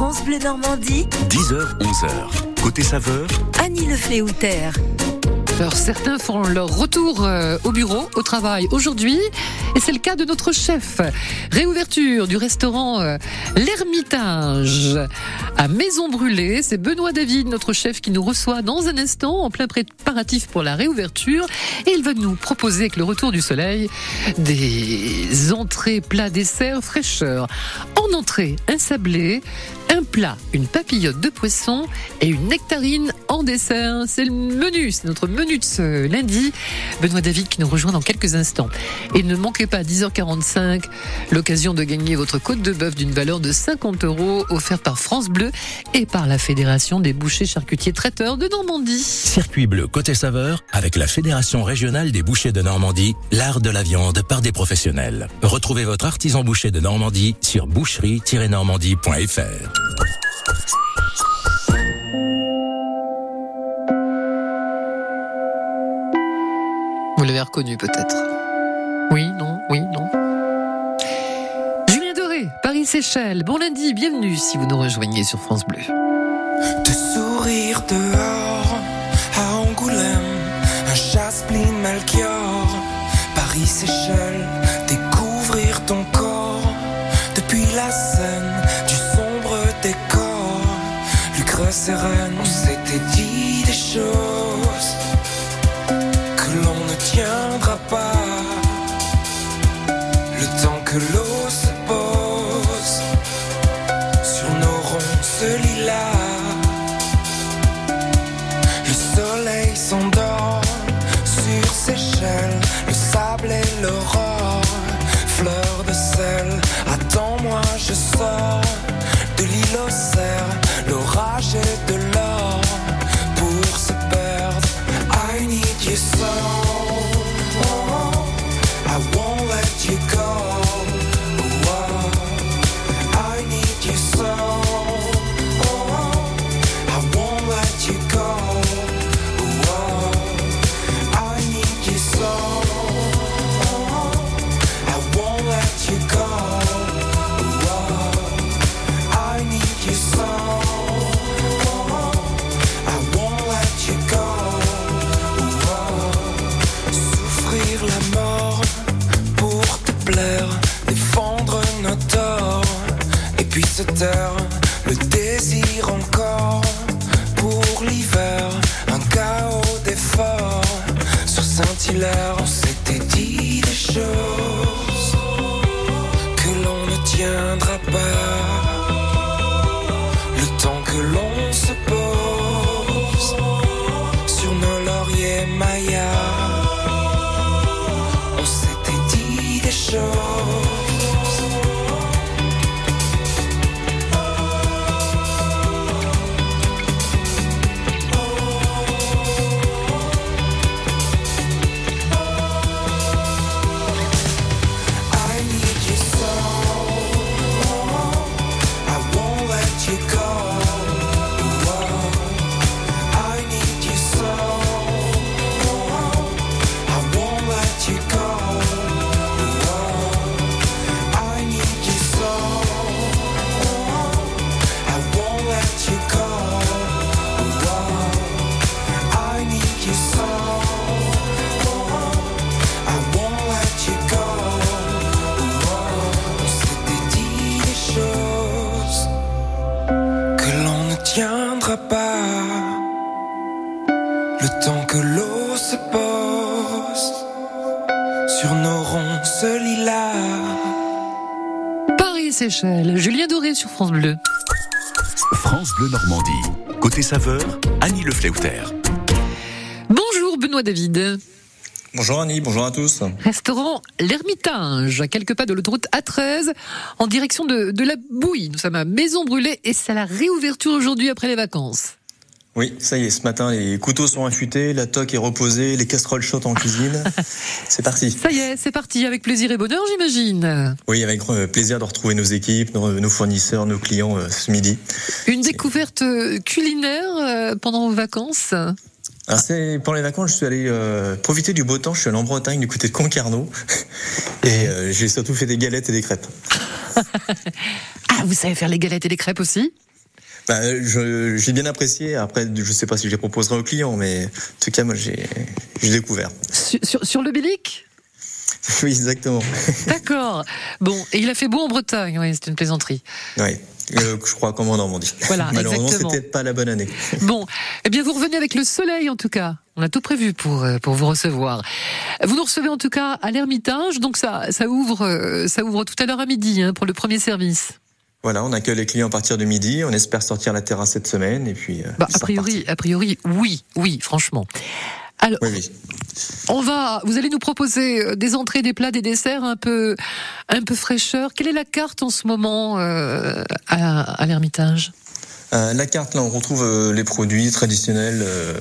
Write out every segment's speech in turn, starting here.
France Bleu Normandie, 10h, 11h. Côté saveur, Annie Le Fléoutère. Alors certains font leur retour euh, au bureau, au travail aujourd'hui, et c'est le cas de notre chef. Réouverture du restaurant euh, L'Ermitage à Maison Brûlée. C'est Benoît David, notre chef, qui nous reçoit dans un instant en plein préparatif pour la réouverture, et il va nous proposer avec le retour du soleil des entrées, plats, desserts, fraîcheur. En entrée, un sablé, un plat, une papillote de poisson et une nectarine en dessert. C'est le menu, c'est notre menu de ce lundi. Benoît David qui nous rejoint dans quelques instants. Et ne manquez pas à 10h45 l'occasion de gagner votre côte de bœuf d'une valeur de 50 euros offerte par France Bleu et par la Fédération des bouchers charcutiers traiteurs de Normandie. circuit bleu côté saveur avec la Fédération régionale des bouchers de Normandie, l'art de la viande par des professionnels. Retrouvez votre artisan boucher de Normandie sur boucherie-normandie.fr. Vous l'avez reconnu peut-être. Oui, non, oui, non. Julien Doré, Paris-Séchelles. Bon lundi, bienvenue si vous nous rejoignez sur France Bleu. Te sourire dehors à Angoulême, un Jasmin Melchior, Paris sereine, que l'on se pose sur nos lauriers mayas. On s'était dit des choses Paris-Séchelles. Julien Doré sur France Bleu. France Bleu Normandie. Côté saveur, Annie Le Fléoutère. Bonjour Benoît David. Bonjour Annie, bonjour à tous. Restaurant L'Ermitage, à quelques pas de l'autoroute A13, en direction de, de la Bouille. Nous sommes à Maison Brûlée et c'est la réouverture aujourd'hui après les vacances. Oui, ça y est, ce matin, les couteaux sont affûtés, la toque est reposée, les casseroles chaudes en cuisine. C'est parti. Ça y est, c'est parti, avec plaisir et bonheur j'imagine. Oui, avec euh, plaisir de retrouver nos équipes, nos, fournisseurs, nos clients euh, ce midi. Une découverte euh, culinaire pendant vos vacances Alors c'est pour les vacances, je suis allé euh, profiter du beau temps. Je suis allé en Bretagne du côté de Concarneau et euh, j'ai surtout fait des galettes et des crêpes. Ah, vous savez faire les galettes et les crêpes aussi? Bah, j'ai bien apprécié. Après, je sais pas si je les proposerai aux clients, mais en tout cas, moi, j'ai découvert. Sur, sur, sur le Bélic Oui, exactement. D'accord. Bon, et il a fait beau en Bretagne, oui, c'est une plaisanterie. Oui. Euh, je crois comme en Normandie. Voilà, Malheureusement, c'était pas la bonne année. Bon, eh bien vous revenez avec le soleil en tout cas. On a tout prévu pour euh, pour vous recevoir. Vous nous recevez en tout cas à l'Ermitage, donc ça ça ouvre euh, ça ouvre tout à l'heure à midi hein, pour le premier service. Voilà, on accueille les clients à partir de midi. On espère sortir la terrasse cette semaine et puis. euh, Bah, a priori a priori oui oui franchement. Alors. Oui, oui. on va vous allez nous proposer euh, des entrées, des plats, des desserts un peu un peu fraîcheur. Quelle est la carte en ce moment euh, à, à l'Ermitage? Euh, la carte, là, on retrouve euh, les produits traditionnels euh,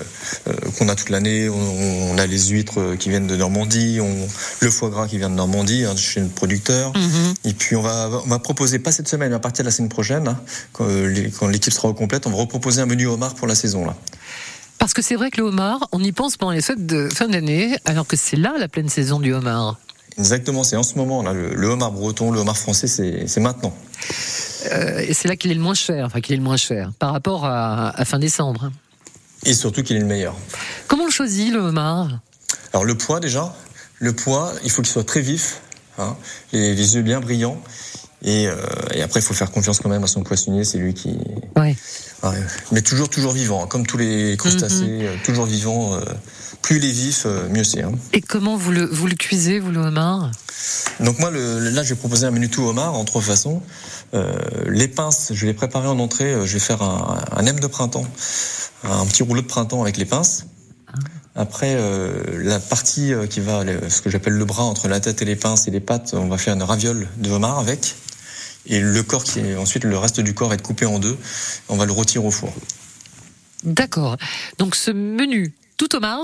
qu'on a toute l'année. On, on a les huîtres qui viennent de Normandie, on, le foie gras qui vient de Normandie, hein, chez notre producteur. Mhm. Et puis on va, on va proposer, pas cette semaine, mais à partir de la semaine prochaine, hein, quand, l'équipe sera au complète, on va reproposer un menu homard pour la saison. Là. Parce que c'est vrai que le homard, on y pense pendant les fêtes de fin d'année, alors que c'est là la pleine saison du homard. Exactement, c'est en ce moment. Là, le, le homard breton, le homard français, c'est maintenant. Euh, et c'est là qu'il est le moins cher, enfin qu'il est le moins cher, par rapport à, à fin décembre. Et surtout qu'il est le meilleur. Comment on le choisit, le homard Alors le poids déjà, le poids, il faut qu'il soit très vif, hein, les, les yeux bien brillants. Et, euh, et après, il faut faire confiance quand même à son poissonnier, c'est lui qui. Ouais. Ouais, mais toujours, toujours vivant, hein, comme tous les crustacés, euh, toujours vivant. euh, plus il est vif, euh, mieux c'est. hein. Et comment vous le, vous le cuisez, vous, le homard? Donc moi, le, là, je vais proposer un menu tout homard en trois façons. Euh, les pinces, je vais les préparer en entrée. euh, Je vais faire un, un M de printemps, un petit rouleau de printemps avec les pinces. Après, euh, la partie euh, qui va, ce que j'appelle le bras entre la tête et les pinces et les pattes, on va faire une raviole de homard avec. Et le corps qui est, ensuite, le reste du corps va être coupé en deux. On va le retirer au four. D'accord. Donc ce menu tout homard,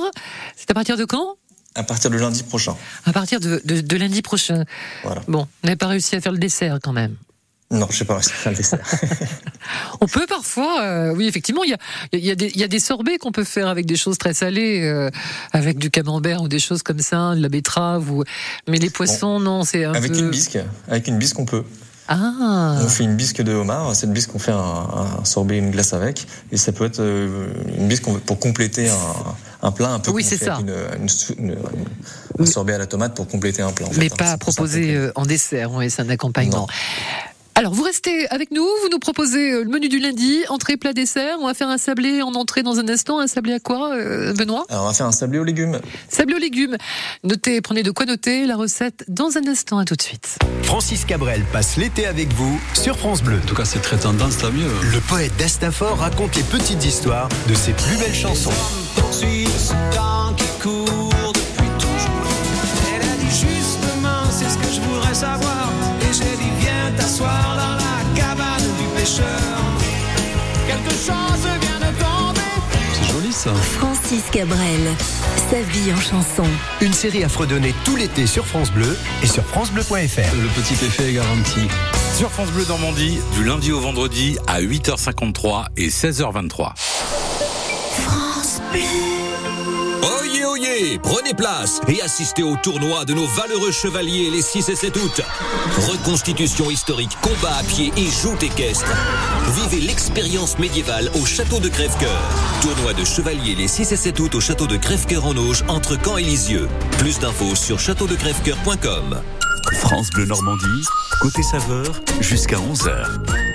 c'est à partir de quand? À partir de lundi prochain. À partir de, de, de lundi prochain. Voilà. Bon, on n'avait pas réussi à faire le dessert quand même. Non, je sais pas, c'est le dessert. On peut parfois, euh, oui, effectivement, il y a, il y, a des- il y a des sorbets qu'on peut faire avec des choses très salées, euh, avec du camembert ou des choses comme ça, de la betterave. Ou... Mais les poissons, non, c'est un avec peu. une bisque, avec une bisque, on peut. Ah, On fait une bisque de homard. Cette bisque, on fait un, un sorbet, une glace avec. Et ça peut être euh, une bisque pour compléter un, un plat un peu Oui, c'est ça. Une, une sou- une- une- un sorbet à la tomate pour compléter un plat. en mais fait, hein. pas proposer qu'on- euh, en dessert, oui, c'est un accompagnement. Alors, vous restez avec nous, vous nous proposez euh, le menu du lundi, entrée, plat, dessert. On va faire un sablé en entrée dans un instant. Un sablé à quoi, euh, Benoît? Alors, on va faire un sablé aux légumes. Sablé aux légumes. Notez, prenez de quoi noter la recette dans un instant. À tout de suite. Francis Cabrel passe l'été avec vous sur France Bleu. En tout cas, c'est très tendance, tant mieux. Le poète d'Astafor raconte les petites histoires de ses plus belles chansons. Poursuit ce temps qui court depuis toujours. Elle a dit justement, c'est ce que je voudrais savoir. Et j'ai dit, viens t'asseoir dans la cabane du pêcheur. Quelque chose vient de tomber. C'est joli ça. Francis Cabrel, sa vie en chanson. Une série à fredonner tout l'été sur France Bleu et sur francebleu.fr. Le petit effet est garanti. Sur France Bleu Normandie, du lundi au vendredi à 8h53 et 16h23. Oyez, oyez, prenez place et assistez au tournoi de nos valeureux chevaliers les 6 et 7 août. Reconstitution historique, combat à pied et joute équestre. Vivez l'expérience médiévale au château de Crèvecoeur. Tournoi de chevaliers les 6 et 7 août au château de Crèvecoeur en Auge entre Caen et Lisieux. Plus d'infos sur châteaudecrèvecoeur.com. France Bleu Normandie, côté saveur, jusqu'à 11h.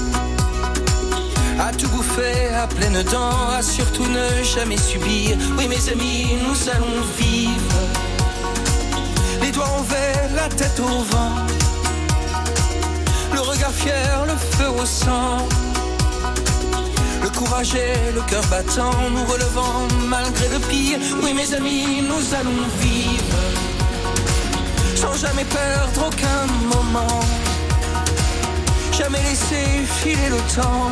à tout bouffer à pleines dents, à surtout ne jamais subir. Oui, mes amis, nous allons vivre. Les doigts envers, la tête au vent. Le regard fier, le feu au sang. Le courage et le cœur battant, nous relevant malgré le pire. Oui, mes amis, nous allons vivre sans jamais perdre aucun moment. Jamais laisser filer le temps.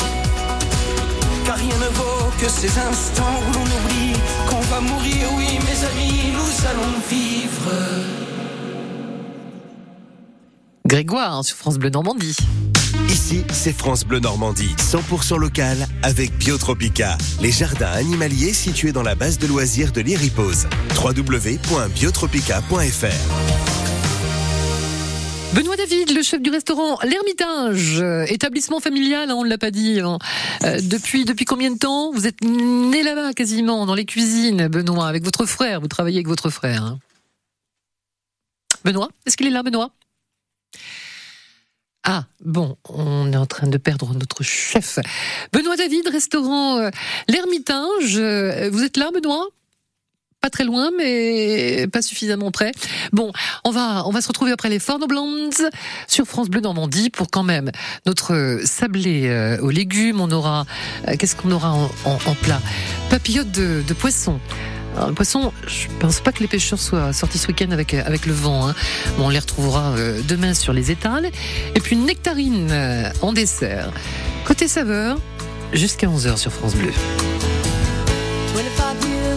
Car rien ne vaut que ces instants où l'on oublie qu'on va mourir. Oui, mes amis, nous allons vivre. Grégoire hein, sur France Bleu Normandie. Ici, c'est France Bleu Normandie, 100% local avec Biotropica, les jardins animaliers situés dans la base de loisirs de l'Iripose. www.biotropica.fr Benoît David, le chef du restaurant L'Ermitage, euh, établissement familial, hein, on ne l'a pas dit. hein. Euh, depuis depuis combien de temps Vous êtes né là-bas quasiment, dans les cuisines, Benoît, avec votre frère. Vous travaillez avec votre frère. hein. Benoît, est-ce qu'il est là, Benoît? Ah, bon, on est en train de perdre notre chef. Benoît David, restaurant euh, L'Ermitage. Euh, Vous êtes là, Benoît? Pas très loin, mais pas suffisamment près. Bon, on va, on va se retrouver après les Fornoblands sur France Bleu Normandie pour quand même notre sablé euh, aux légumes. On aura, euh, qu'est-ce qu'on aura en, plat? Papillotes de, de poisson. Alors, le poisson, je pense pas que les pêcheurs soient sortis ce week-end avec, avec le vent. hein. Bon, on les retrouvera euh, demain sur les étals. Et puis une nectarine euh, en dessert. Côté saveur, jusqu'à 11h sur France Bleu. 25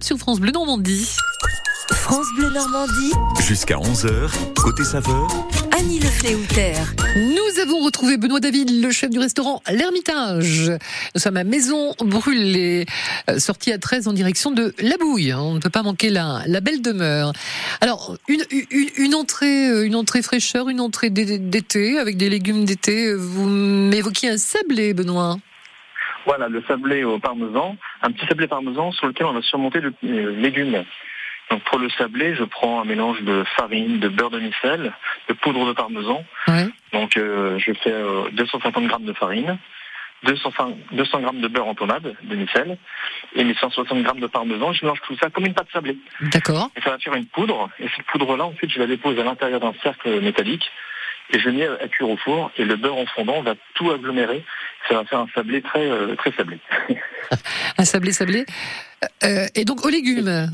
Sur France Bleu Normandie. France Bleu Normandie, Jusqu'à 11h, côté saveur, Annie Le. Nous avons retrouvé Benoît David, le chef du restaurant L'Ermitage. Nous sommes à Maison Brûlée, euh, sortie à 13 en direction de La Bouille. hein. On ne peut pas manquer la, la belle demeure. Alors, une, une, une entrée, euh, une entrée fraîcheur, une entrée d'é- d'été avec des légumes d'été. Vous m'évoquiez un sablé, Benoît. Voilà, le sablé au parmesan, un petit sablé parmesan sur lequel on va surmonter le euh, légumes. Donc pour le sablé, je prends un mélange de farine, de beurre de micelle, de poudre de parmesan. Ouais. Donc euh, je fais euh, 250 grammes de farine, 200, 200 grammes de beurre en pommade de micelle et mes 160 grammes de parmesan. Je mélange tout ça comme une pâte sablée. D'accord. Et ça va faire une poudre. Et cette poudre-là, ensuite, je la dépose à l'intérieur d'un cercle métallique et je mets à cuire au four. Et le beurre en fondant va tout agglomérer. Ça va faire un sablé très euh, très sablé. Un sablé sablé. Euh, et donc aux légumes.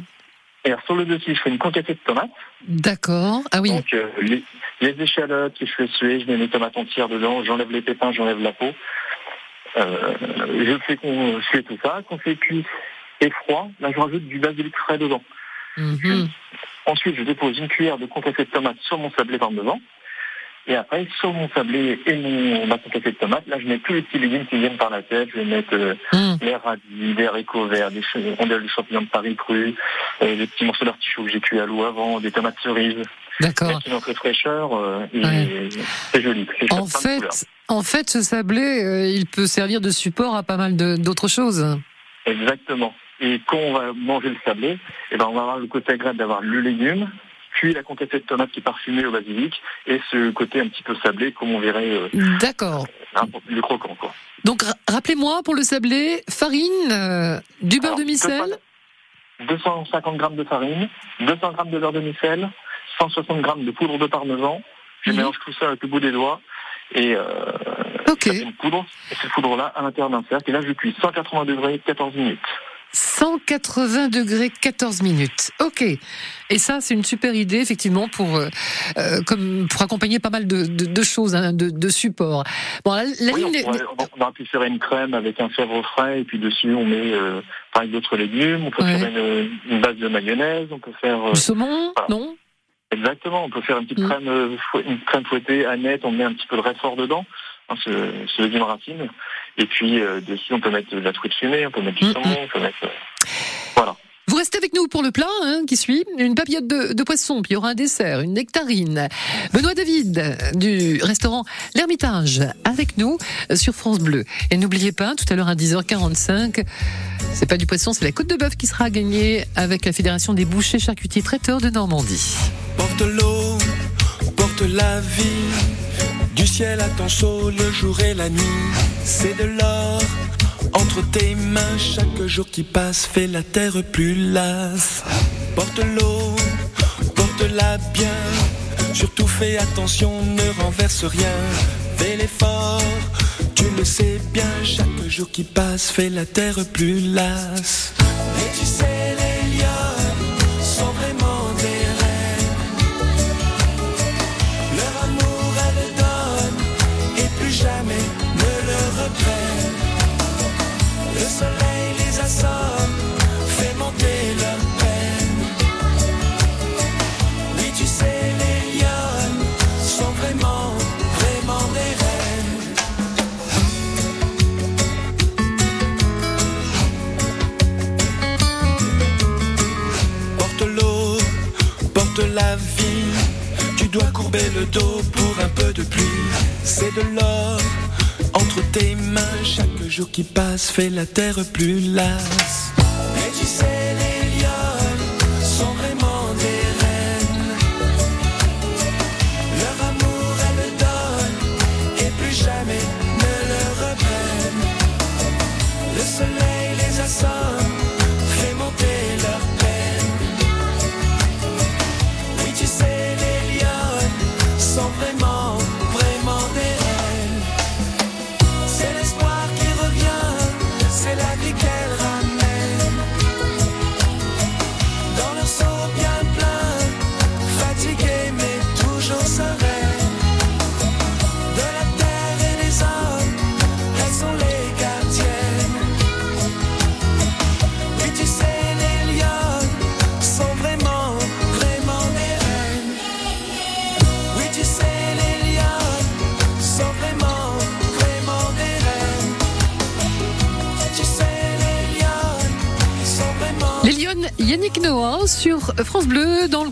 Et alors, sur le dessus, je fais une concassée de tomates. D'accord. Ah oui. Donc euh, les, les échalotes que je fais suer, je mets mes tomates entières dedans, j'enlève les pépins, j'enlève la peau. Euh, je fais qu'on suer tout ça, qu'on fait cuit et froid. Là, je rajoute du basilic frais dedans. Mhm. Ensuite, je dépose une cuillère de concassée de tomates sur mon sablé parmesan. Et après, sur mon sablé et mon, ma concassée de tomates, là, je mets tous les petits légumes qui viennent par la tête. Je vais mettre euh, Mm. les radis, des haricots verts, des rondelles de champignons de Paris crus, euh, des petits morceaux d'artichaut que j'ai cuit à l'eau avant, des tomates cerises. D'accord. Une entrée fraîcheur euh, et Ouais. c'est joli. En fait, en fait, ce sablé, euh, il peut servir de support à pas mal d'autres choses. Exactement. Et quand on va manger le sablé, eh ben on va avoir le côté agréable d'avoir le légume, puis la concassée de tomates qui est parfumée au basilic, et ce côté un petit peu sablé, comme on verrait euh, D'accord. un peu plus croquant. Quoi. Donc ra- rappelez-moi pour le sablé, farine, euh, du beurre Alors, de micelle. 250 grammes de farine, 200 grammes de beurre de micelle, 160 grammes de poudre de parmesan. Je Mhm. mélange tout ça avec le bout des doigts et euh, une poudre. Et cette poudre-là à l'intérieur d'un cercle. Et là, je cuis 180 degrés, 14 minutes. 180 degrés, 14 minutes. Ok. Et ça, c'est une super idée, effectivement, pour, euh, euh, comme, pour accompagner pas mal de, de, de choses, hein, de, de supports. Bon, la, la Oui, ligne on, pourrait, on, on aurait pu faire une crème avec un fèvre frais et puis dessus on met euh, pareil d'autres légumes. On peut Ouais. faire une, une base de mayonnaise. On peut faire euh, du saumon, voilà. non? Exactement. On peut faire une petite Mm. crème, euh, une crème fouettée à net. On met un petit peu de réfort dedans, hein, ce, ce légume racine. Et puis euh, dessus on peut mettre de la truite fumée, on peut mettre du Mm, saumon, on peut mettre euh, voilà. Vous restez avec nous pour le plat hein, qui suit. Une papillote de, de poisson, puis il y aura un dessert, une nectarine. Benoît David du restaurant L'Ermitage avec nous sur France Bleu. Et n'oubliez pas, tout à l'heure à 10h45, c'est pas du poisson, c'est la côte de bœuf qui sera gagnée avec la Fédération des bouchers charcutiers traiteurs de Normandie. Porte l'eau, porte la vie. Du ciel à ton chaud le jour et la nuit. C'est de l'or entre tes mains. Chaque jour qui passe fait la terre plus lasse. Porte l'eau, porte-la bien. Surtout fais attention, ne renverse rien. Fais l'effort, tu le sais bien. Chaque jour qui passe fait la terre plus lasse. Dois courber le dos pour un peu de pluie. C'est de l'or entre tes mains. Chaque jour qui passe fait la terre plus lasse.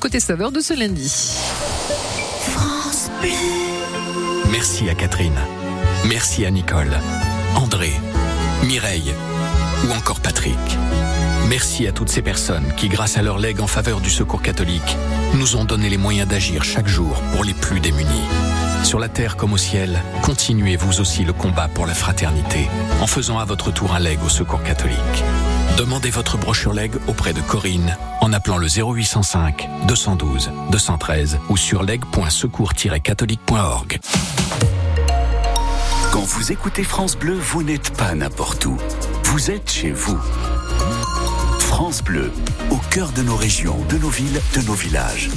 Côté saveur de ce lundi. France Bleu. Merci à Catherine. Merci à Nicole, André, Mireille ou encore Patrick. Merci à toutes ces personnes qui, grâce à leur legs en faveur du secours catholique, nous ont donné les moyens d'agir chaque jour pour les plus démunis. Sur la terre comme au ciel, continuez vous aussi le combat pour la fraternité en faisant à votre tour un leg au secours catholique. Demandez votre brochure leg auprès de Corinne en appelant le 0805 212 213 ou sur leg.secours-catholique.org. Quand vous écoutez France Bleu, vous n'êtes pas n'importe où. Vous êtes chez vous. France Bleu, au cœur de nos régions, de nos villes, de nos villages.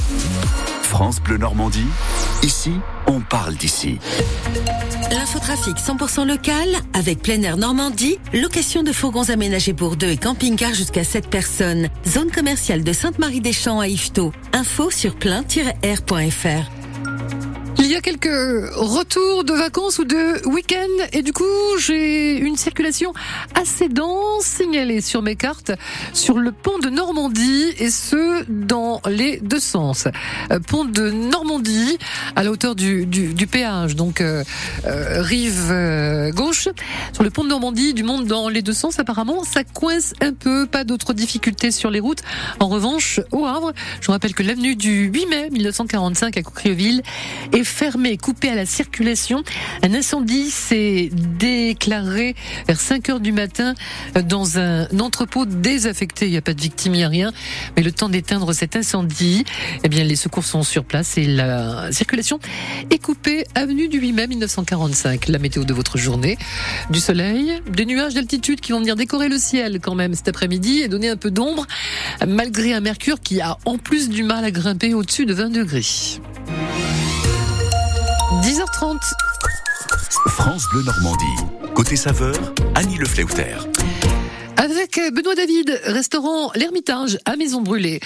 France Bleu Normandie, ici, on parle d'ici. L'infotrafic 100% local avec plein air Normandie, location de fourgons aménagés pour deux et camping-car jusqu'à 7 personnes. Zone commerciale de Sainte-Marie-des-Champs à Yvetot. Info sur plein-air.fr. Il y a quelques retours de vacances ou de week-end et du coup j'ai une circulation assez dense signalée sur mes cartes sur le pont de Normandie et ce dans les deux sens. Euh, Pont de Normandie à la hauteur du, du, du péage, donc euh, euh, rive euh, gauche. Sur le pont de Normandie, du monde dans les deux sens apparemment, ça coince un peu, pas d'autres difficultés sur les routes. En revanche, au Havre, je vous rappelle que l'avenue du 8 mai 1945 à Coquereville est fermée, coupée à la circulation. Un incendie s'est déclaré vers 5 heures du matin dans un entrepôt désaffecté. Il n'y a pas de victime, il n'y a rien. Mais le temps d'éteindre cet incendie, eh bien, les secours sont sur place et la circulation est coupée avenue du 8 mai 1945. La météo de votre journée. Du soleil, des nuages d'altitude qui vont venir décorer le ciel quand même cet après-midi et donner un peu d'ombre malgré un mercure qui a en plus du mal à grimper au-dessus de 20 degrés. 10h30. France Bleu Normandie. Côté saveur, Annie Le. Avec Benoît David, restaurant L'Ermitage à Maison Brûlée.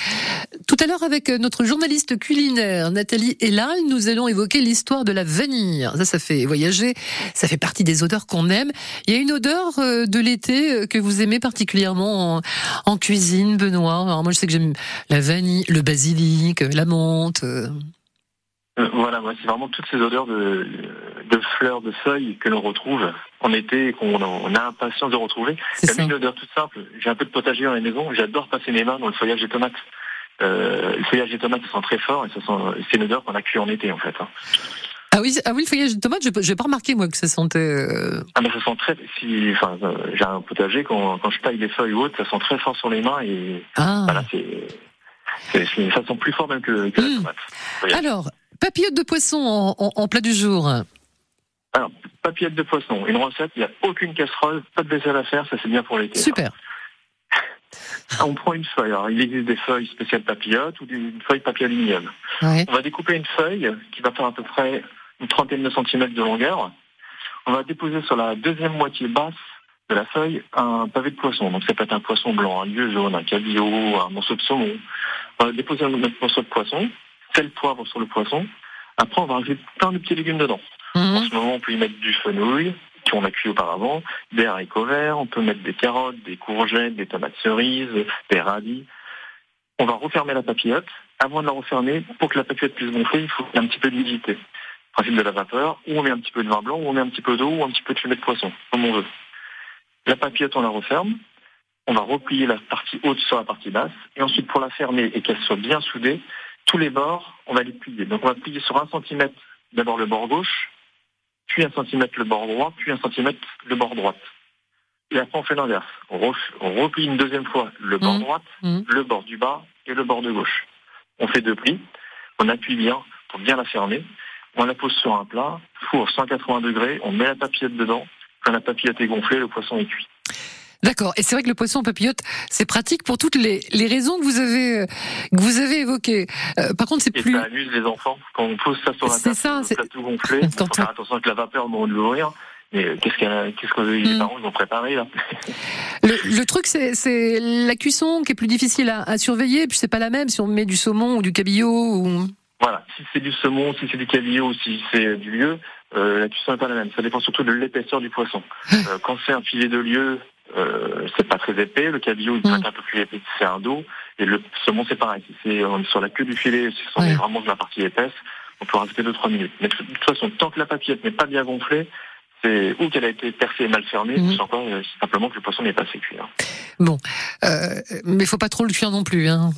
Tout à l'heure, avec notre journaliste culinaire Nathalie Elal, nous allons évoquer l'histoire de la vanille. Ça, ça fait voyager, ça fait partie des odeurs qu'on aime. Il y a une odeur euh, de l'été euh, que vous aimez particulièrement en, en cuisine, Benoît? Alors moi, je sais que j'aime la vanille, le basilic, la menthe. Euh. Voilà, moi, c'est vraiment toutes ces odeurs de, de fleurs, de feuilles que l'on retrouve en été et qu'on on a impatience de retrouver. A une odeur toute simple. J'ai un peu de potager dans la maison. J'adore passer mes mains dans le feuillage des tomates. Euh, le feuillage des tomates, ça sent très fort et ça sent, c'est une odeur qu'on a cuit en été, en fait. hein. Ah oui, ah oui, le feuillage de tomate, je n'ai pas remarqué moi que ça sentait. euh, Ah, mais ça sent très, si, enfin, euh, j'ai un potager, quand, quand je taille des feuilles ou autres, ça sent très fort sur les mains et, Ah. voilà, c'est, c'est- c'est- ça sent plus fort même que, que la tomate. Feuillage. Alors, papillotes de poisson en, en- en plat du jour. Alors, papillettes de poisson, une recette, il n'y a aucune casserole, pas de vaisselle à faire, ça c'est bien pour l'été. Super. On prend une feuille, alors il existe des feuilles spéciales papillotes ou une feuille papier aluminium. Ouais. On va découper une feuille qui va faire à peu près une trentaine de centimètres de longueur. On va déposer sur la deuxième moitié basse de la feuille un pavé de poisson. Donc ça peut être un poisson blanc, un lieu jaune, un cabillaud, un morceau de saumon. On va déposer un autre morceau de poisson, sel, poivre sur le poisson. Après, on va rajouter plein de petits légumes dedans. En ce moment, on peut y mettre du fenouil, qu'on a cuit auparavant, des haricots verts, on peut mettre des carottes, des courgettes, des tomates cerises, des radis. On va refermer la papillote. Avant de la refermer, pour que la papillote puisse gonfler, il faut un petit peu d'humidité. Principe de la vapeur, ou on met un petit peu de vin blanc, ou on met un petit peu d'eau, ou un petit peu de fumée de poisson, comme on veut. La papillote, on la referme. On va replier la partie haute sur la partie basse. Et ensuite, pour la fermer et qu'elle soit bien soudée, tous les bords, on va les plier. Donc on va plier sur un centimètre d'abord le bord gauche, puis un centimètre le bord droit, puis un centimètre le bord droite. Et après, on fait l'inverse. On, replie une deuxième fois le bord droite, le bord du bas et le bord de gauche. On fait deux plis. On appuie bien pour bien la fermer. On la pose sur un plat, four 180 degrés, on met la papillote dedans. Quand la papillote est gonflée, le poisson est cuit. D'accord. Et c'est vrai que le poisson papillote, c'est pratique pour toutes les, les raisons que vous avez euh, que vous avez évoquées. Euh, par contre, c'est plus. ça amuse les enfants. Quand on pose ça sur la C'est table, ça, c'est- tout gonflé, faut faire attention avec la vapeur au moment de l'ouvrir. Mais qu'est-ce, qu'elle- qu'est-ce que Hmm. les parents ils ont préparé là Le, le truc, c'est la cuisson qui est plus difficile à, à surveiller. Puis c'est pas la même si on met du saumon ou du cabillaud ou. Voilà, si c'est du saumon, si c'est du cabillaud, si c'est du lieu, euh, la cuisson n'est pas la même. Ça dépend surtout de l'épaisseur du poisson. Euh, quand c'est un filet de lieu euh, c'est pas très épais. Le cabillaud, il peut être un peu plus épais si c'est un dos. Et le saumon, c'est pareil. Si c'est on est sur la queue du filet, si on est vraiment de la partie épaisse, on peut rajouter 2-3 minutes. Mais de toute façon, tant que la papillette n'est pas bien gonflée, c'est ou qu'elle a été percée et mal fermée, ou c'est encore euh, simplement que le poisson n'est pas assez cuit. hein. Bon, euh, mais faut pas trop le cuire non plus. Hein.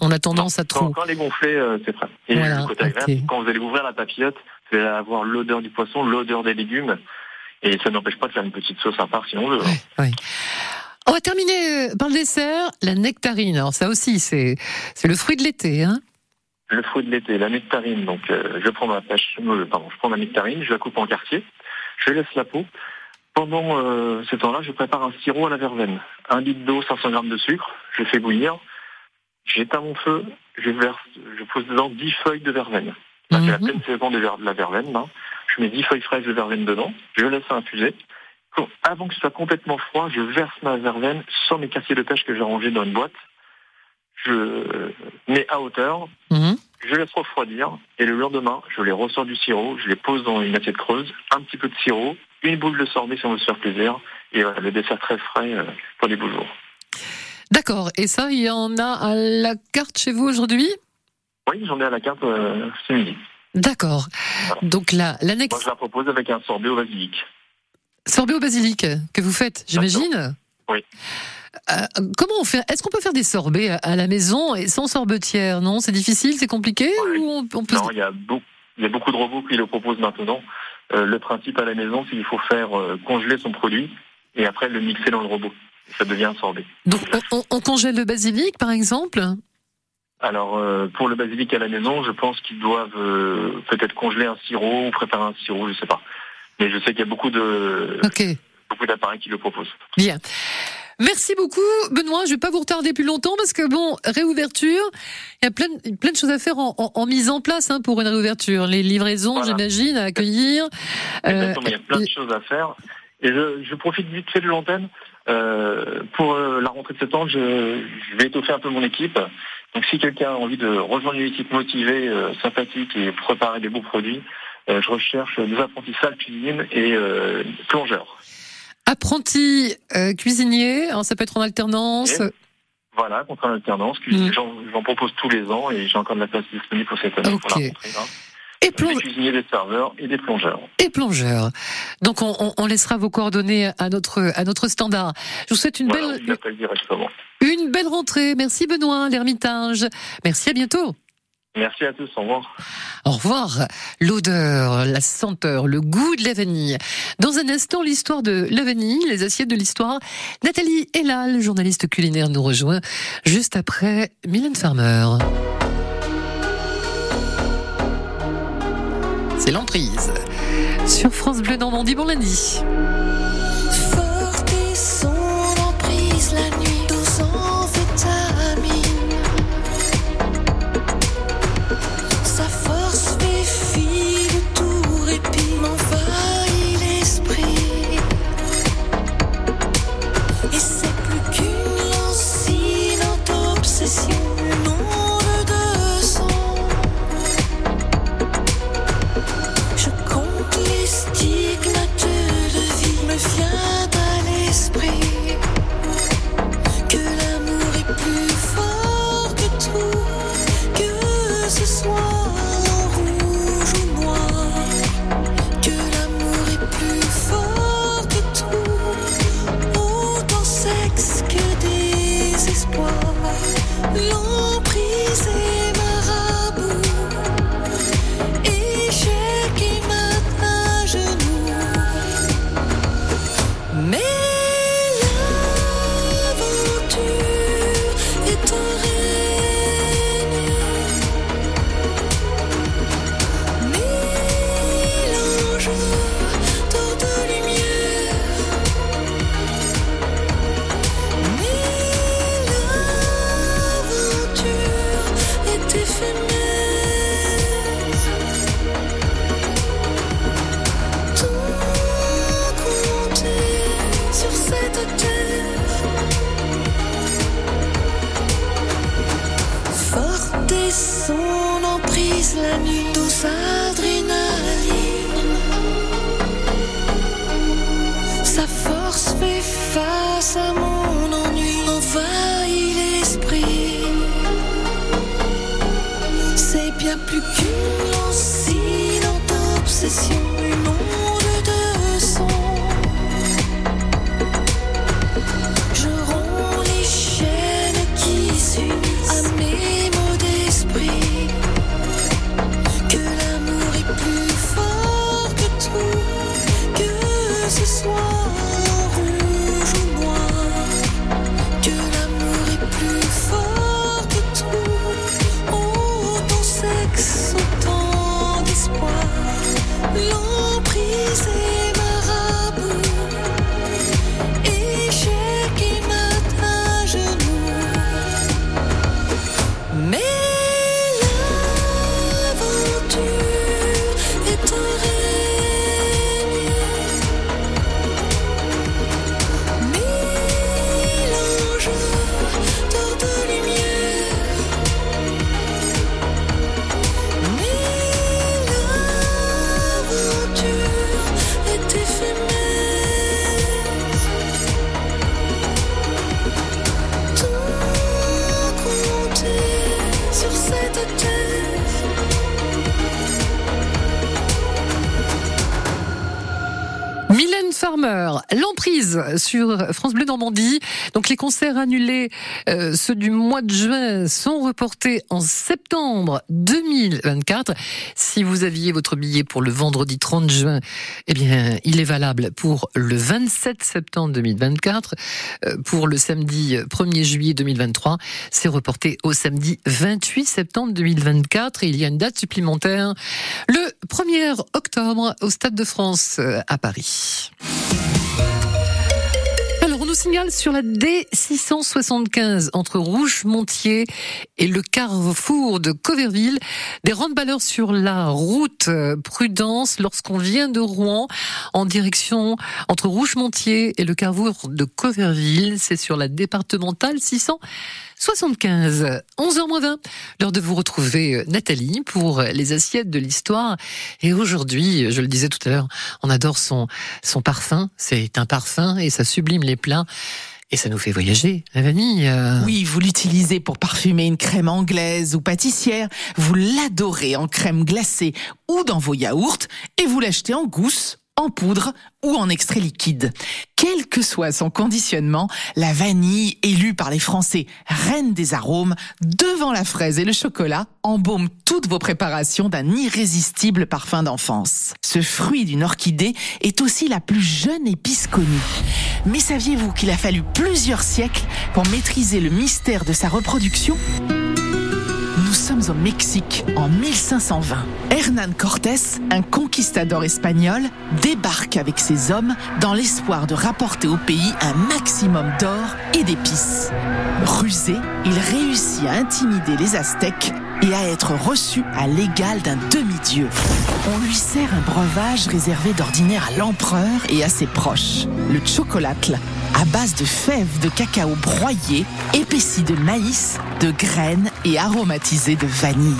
On a tendance à trop. quand elle est gonflée, euh, c'est prêt. Et Voilà, côté agréable, quand vous allez ouvrir la papillote, vous allez avoir l'odeur du poisson, l'odeur des légumes. Et ça n'empêche pas de faire une petite sauce à part si on veut. hein. On va terminer euh, par le dessert, la nectarine. Alors ça aussi, c'est c'est le fruit de l'été. Hein. Le fruit de l'été, la nectarine. Donc, euh, je prends ma pêche, euh, pardon, je prends ma nectarine, je la coupe en quartier, je laisse la peau. Pendant euh, ce temps-là, je prépare un sirop à la verveine. Un litre d'eau, 500 grammes de sucre, je fais bouillir. J'éteins mon feu, je verse, je pose dedans 10 feuilles de verveine. Là, C'est la pleine saison de, la verveine. là. Je mets 10 feuilles fraîches de verveine dedans, je laisse infuser. Avant que ce soit complètement froid, je verse ma verveine sur mes quartiers de pêche que j'ai rangés dans une boîte. Je mets à hauteur, je laisse refroidir et le lendemain, je les ressors du sirop, je les pose dans une assiette creuse, un petit peu de sirop, une boule de sorbet si on veut se faire plaisir et voilà, le dessert très frais euh, pour les beaux jours. D'accord. Et ça, il y en a à la carte chez vous aujourd'hui? Oui, j'en ai à la carte euh, ce midi. D'accord. Donc la, la nex- Moi, je la propose avec un sorbet au basilic. sorbet au basilic que vous faites, j'imagine Oui. Euh, comment on fait? Est-ce qu'on peut faire des sorbets à- la maison et sans sorbetière? Non, c'est difficile, c'est compliqué? Ou on, on peut se- Non, il y a beaucoup, il y a beaucoup de robots qui le proposent maintenant. Euh, le principe à la maison, c'est qu'il faut faire euh, congeler son produit et après le mixer dans le robot. Ça devient un sorbet. Donc on, on- on congèle le basilic, par exemple? Alors, euh, pour le basilic à la maison, je pense qu'ils doivent euh, peut-être congeler un sirop ou préparer un sirop, je sais pas. Mais je sais qu'il y a beaucoup de beaucoup d'appareils qui le proposent. Bien. Merci beaucoup, Benoît. Je vais pas vous retarder plus longtemps parce que bon, réouverture, il y a plein, de- plein de choses à faire en, en- en mise en place hein, pour une réouverture. Les livraisons, j'imagine, à accueillir. Euh, il y a plein de choses à faire. Et je, je profite vite fait de l'antenne. Euh, pour euh, la rentrée de septembre, je, je vais étoffer un peu mon équipe. Donc si quelqu'un a envie de rejoindre une équipe motivée, euh, sympathique et préparer des beaux produits, euh, je recherche des apprentis salles cuisine et euh, plongeurs. apprenti cuisinier, alors ça peut être en alternance. Et Voilà, contre alternance. cuisine. J'en propose tous les ans et j'ai encore de la place disponible pour cette année pour la rentrée. Là. Des cuisiniers, des serveurs et des plongeurs. et plongeur. Donc on, on- on laissera vos coordonnées à notre à notre standard. Je vous souhaite une Voilà, belle une belle rentrée. Merci Benoît, l'Ermitage. Merci à bientôt. Merci à tous, au revoir. Au revoir. L'odeur, la senteur, le goût de la vanille. Dans un instant, l'histoire de la vanille, les assiettes de l'histoire. Nathalie Elal, journaliste culinaire, nous rejoint juste après Mylène Farmer. C'est l'emprise. Sur France Bleu Normandie, bon lundi. C'est sur France Bleu Normandie. Donc les concerts annulés, euh, ceux du mois de juin, sont reportés en septembre 2024. Si vous aviez votre billet pour le vendredi 30 juin, eh bien, il est valable pour le 27 septembre 2024. Euh, pour le samedi 1er juillet 2023, c'est reporté au samedi 28 septembre 2024. Et il y a une date supplémentaire le 1er octobre au Stade de France euh, à Paris. Signale sur la D675 entre Rouge-Montier et le carrefour de Coverville des randballeurs sur la route euh, Prudence lorsqu'on vient de Rouen en direction entre Rouge-Montier et le carrefour de Coverville. C'est sur la départementale 675. 11h20. L'heure de vous retrouver euh, Nathalie pour les assiettes de l'histoire. Et aujourd'hui, je le disais tout à l'heure, on adore son, son parfum. C'est un parfum et ça sublime les plats. Et ça nous fait voyager, la vanille. euh. Oui, vous l'utilisez pour parfumer une crème anglaise ou pâtissière, vous l'adorez en crème glacée ou dans vos yaourts, et vous l'achetez en gousse, en poudre ou en extrait liquide. Quel que soit son conditionnement, la vanille, élue par les Français reine des arômes, devant la fraise et le chocolat, embaume toutes vos préparations d'un irrésistible parfum d'enfance. Ce fruit d'une orchidée est aussi la plus jeune épice connue. Mais saviez-vous qu'il a fallu plusieurs siècles pour maîtriser le mystère de sa reproduction? Au Mexique en 1520. Hernán Cortés, un conquistador espagnol, débarque avec ses hommes dans l'espoir de rapporter au pays un maximum d'or et d'épices. Rusé, il réussit à intimider les Aztèques et à être reçu à l'égal d'un demi-dieu. On lui sert un breuvage réservé d'ordinaire à l'empereur et à ses proches, le chocolatl, à base de fèves de cacao broyées, épaissi de maïs, de graines et aromatisé de vanille.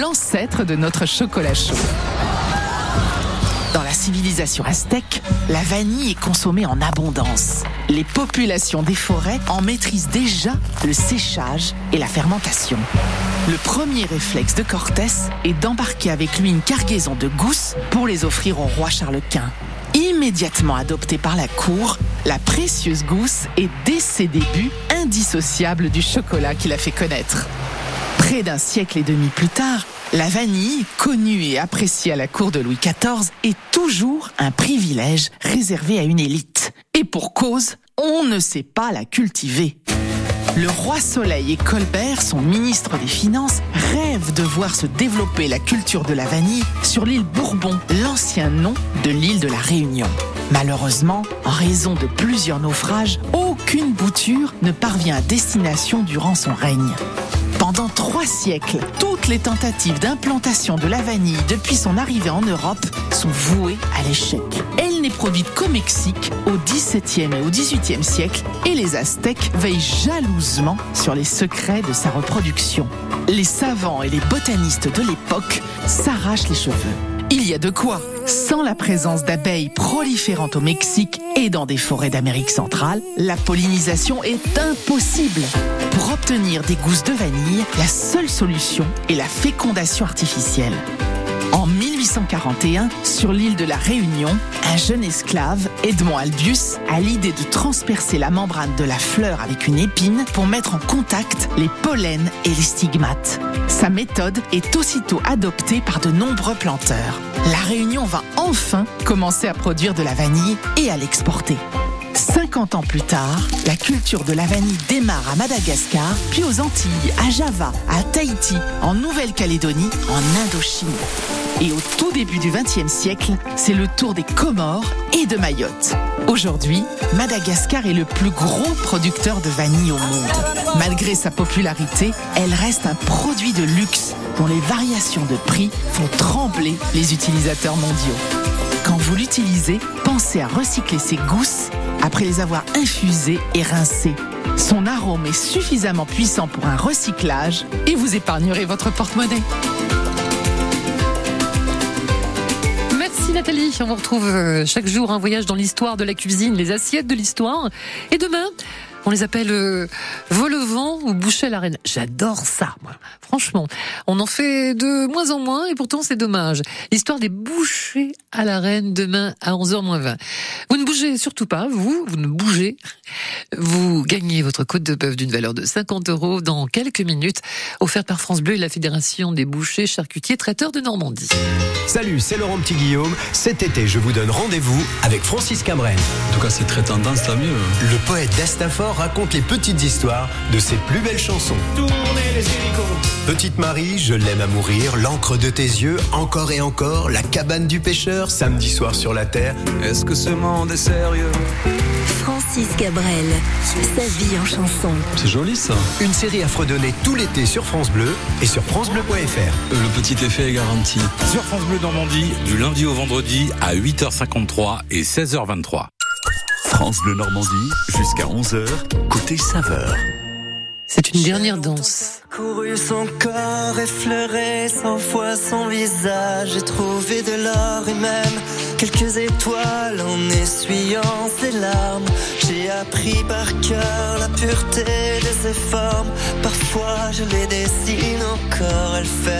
L'ancêtre de notre chocolat chaud. Dans la civilisation aztèque, la vanille est consommée en abondance. Les populations des forêts en maîtrisent déjà le séchage et la fermentation. Le premier réflexe de Cortés est d'embarquer avec lui une cargaison de gousses pour les offrir au roi Charles Quint. Immédiatement adoptée par la cour, la précieuse gousse est dès ses débuts indissociable du chocolat qu'il a fait connaître. Près d'un siècle et demi plus tard, la vanille, connue et appréciée à la cour de Louis XIV, est toujours un privilège réservé à une élite. Et pour cause, on ne sait pas la cultiver. Le roi Soleil et Colbert, son ministre des Finances, rêvent de voir se développer la culture de la vanille sur l'île Bourbon, l'ancien nom de l'île de la Réunion. Malheureusement, en raison de plusieurs naufrages, aucune bouture ne parvient à destination durant son règne. Pendant trois siècles, toutes les tentatives d'implantation de la vanille depuis son arrivée en Europe sont vouées à l'échec. Elle n'est produite qu'au Mexique au XVIIe et au XVIIIe siècle et les Aztèques veillent jalousement sur les secrets de sa reproduction. Les savants et les botanistes de l'époque s'arrachent les cheveux. Il y a de quoi. Sans la présence d'abeilles proliférant au Mexique et dans des forêts d'Amérique centrale, la pollinisation est impossible. Pour obtenir des gousses de vanille, la seule solution est la fécondation artificielle. En 1841, sur l'île de la Réunion, un jeune esclave, Edmond Albius, a l'idée de transpercer la membrane de la fleur avec une épine pour mettre en contact les pollens et les stigmates. Sa méthode est aussitôt adoptée par de nombreux planteurs. La Réunion va enfin commencer à produire de la vanille et à l'exporter. 50 ans plus tard, la culture de la vanille démarre à Madagascar, puis aux Antilles, à Java, à Tahiti, en Nouvelle-Calédonie, en Indochine. Et au tout début du XXe siècle, c'est le tour des Comores et de Mayotte. Aujourd'hui, Madagascar est le plus gros producteur de vanille au monde. Malgré sa popularité, elle reste un produit de luxe dont les variations de prix font trembler les utilisateurs mondiaux. Quand vous l'utilisez, pensez à recycler ces gousses après les avoir infusées et rincées. Son arôme est suffisamment puissant pour un recyclage et vous épargnerez votre porte-monnaie. Merci Nathalie. On vous retrouve euh, chaque jour un voyage dans l'histoire de la cuisine, les assiettes de l'histoire. Et demain, on les appelle euh, vol au vent ou boucher à la reine. J'adore ça, moi. Franchement, on en fait de moins en moins et pourtant c'est dommage. L'histoire des bouchées à la reine demain à 11h20. Vous ne bougez surtout pas, vous, vous ne bougez. Vous gagnez votre côte de bœuf d'une valeur de 50 euros dans quelques minutes, offerte par France Bleu et la Fédération des bouchers, charcutiers, traiteurs de Normandie. Salut, c'est Laurent Petit-Guillaume. Cet été, je vous donne rendez-vous avec Francis Cabrel. En tout cas, c'est très tendance, tant mieux. Le poète raconte les petites histoires de ses plus belles chansons. Tournez les hélicos. Petite Marie, je l'aime à mourir, l'encre de tes yeux, encore et encore, la cabane du pêcheur, samedi soir sur la terre. Est-ce que ce monde est sérieux? Francis Cabrel, sa vie en chanson. C'est joli ça. Une série à fredonner tout l'été sur France Bleu et sur francebleu.fr. Le petit effet est garanti. Sur France Bleu Normandie, du lundi au vendredi à 8h53 et 16h23. France Bleu Normandie, jusqu'à 11h, côté saveur. C'est une dernière danse. Couru son corps, effleuré cent fois son visage. J'ai trouvé de l'or et même quelques étoiles en essuyant ses larmes. J'ai appris par cœur la pureté de ses formes. Parfois je les dessine encore, elle fait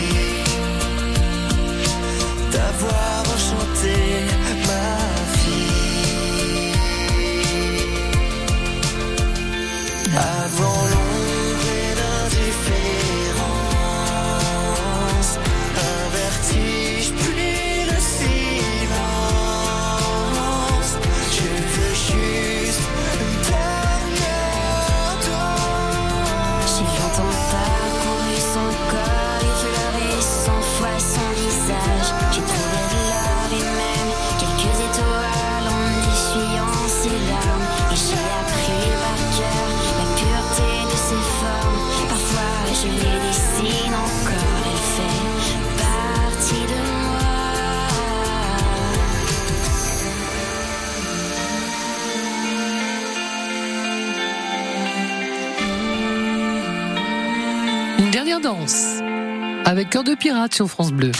avec Cœur de Pirate sur France Bleu.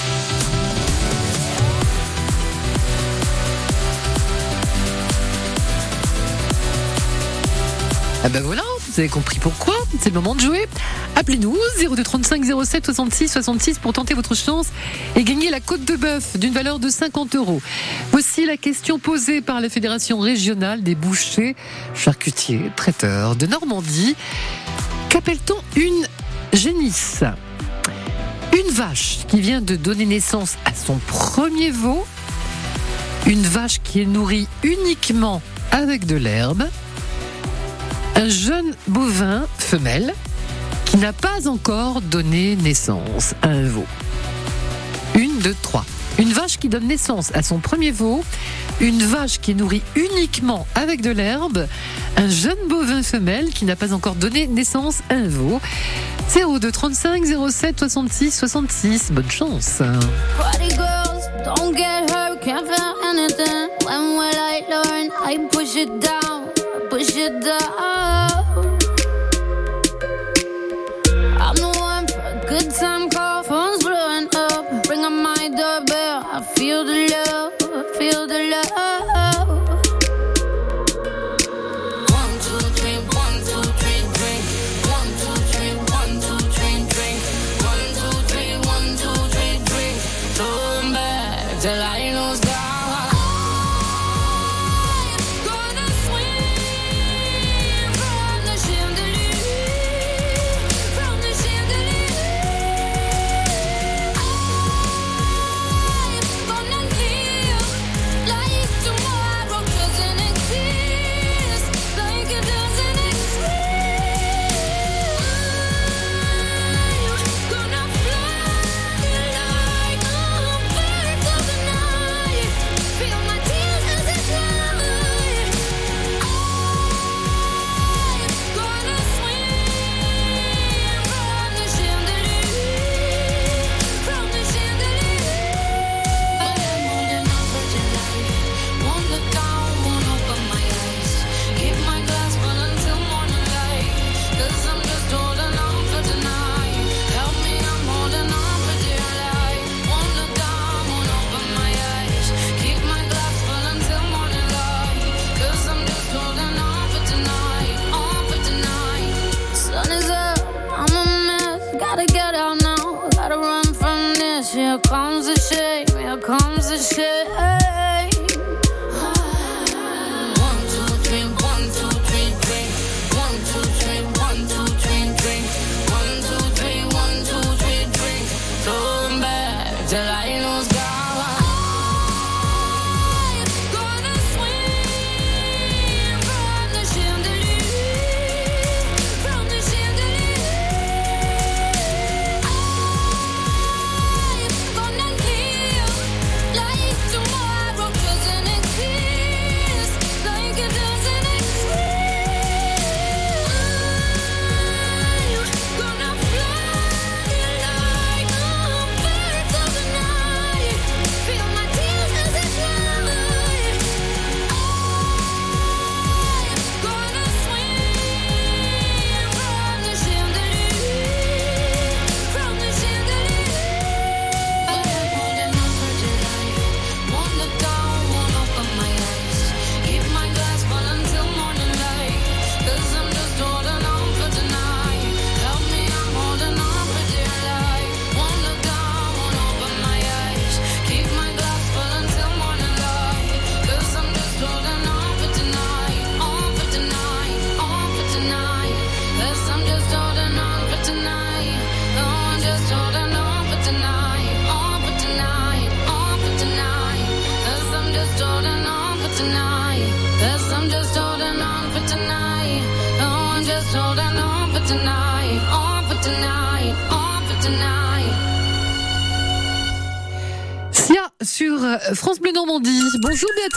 Ah ben voilà, vous avez compris pourquoi. C'est le moment de jouer. Appelez-nous 0235 07 66 66 pour tenter votre chance et gagner la côte de bœuf d'une valeur de 50 euros. Voici la question posée par la Fédération régionale des bouchers, charcutiers, traiteurs de Normandie. Qu'appelle-t-on une génisse Une vache qui vient de donner naissance à son premier veau. Une vache qui est nourrie uniquement avec de l'herbe un jeune bovin femelle qui n'a pas encore donné naissance à un veau. Une, deux, trois. Une vache qui donne naissance à son premier veau, une vache qui est nourrie uniquement avec de l'herbe, un jeune bovin femelle qui n'a pas encore donné naissance à un veau. 02 35 07 66 66. Bonne chance.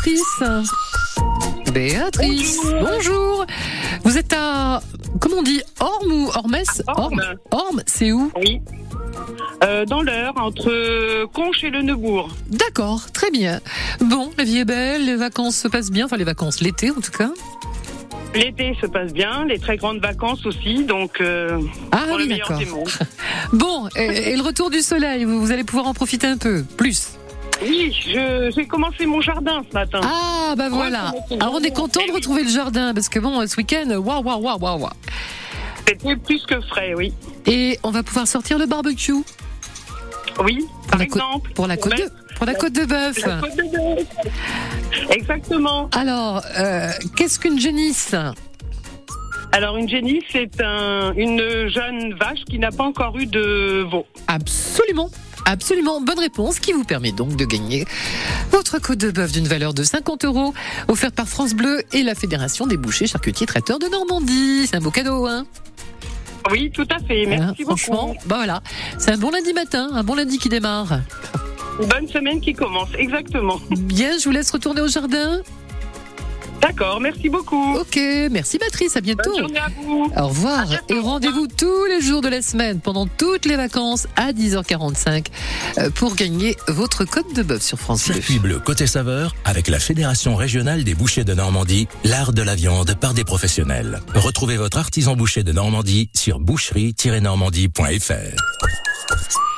Béatrice. Béatrice, bonjour. Vous êtes à, comment on dit, Orme ou Ormès? Orme. Orme, c'est où? Oui. Euh, dans l'heure, entre Conches et le Neubourg. D'accord, très bien. Bon, la vie est belle, les vacances se passent bien, enfin les vacances, l'été en tout cas. L'été se passe bien, les très grandes vacances aussi, donc euh, Ah oui, d'accord. Bon, et, et le retour du soleil, vous, vous allez pouvoir en profiter un peu, plus. Oui, j'ai commencé mon jardin ce matin. Ah bah voilà. Alors on est content de retrouver le jardin parce que bon, ce week-end, waouh, waouh, waouh, waouh, waouh. C'était plus que frais, oui. Et on va pouvoir sortir le barbecue. Oui, par exemple. Pour la côte de, pour la côte de bœuf. La côte de bœuf. Exactement. Alors, euh, qu'est-ce qu'une génisse? Alors une génisse, c'est un, une jeune vache qui n'a pas encore eu de veau. Absolument. Absolument, bonne réponse qui vous permet donc de gagner votre côte de bœuf d'une valeur de 50 euros offerte par France Bleu et la Fédération des bouchers charcutiers traiteurs de Normandie. C'est un beau cadeau, hein? Oui, tout à fait. Merci Hein, beaucoup. Franchement, bah voilà, c'est un bon lundi matin, un bon lundi qui démarre. Une bonne semaine qui commence, exactement. Bien, je vous laisse retourner au jardin. D'accord, merci beaucoup. Ok, merci Patrice, à bientôt. Bonne journée à vous. Au revoir et rendez-vous tous les jours de la semaine pendant toutes les vacances à 10h45 euh, pour gagner votre code de bœuf sur France Bleu. Circuit bleu côté saveur avec la Fédération régionale des bouchers de Normandie, l'art de la viande par des professionnels. Retrouvez votre artisan boucher de Normandie sur boucherie-normandie.fr.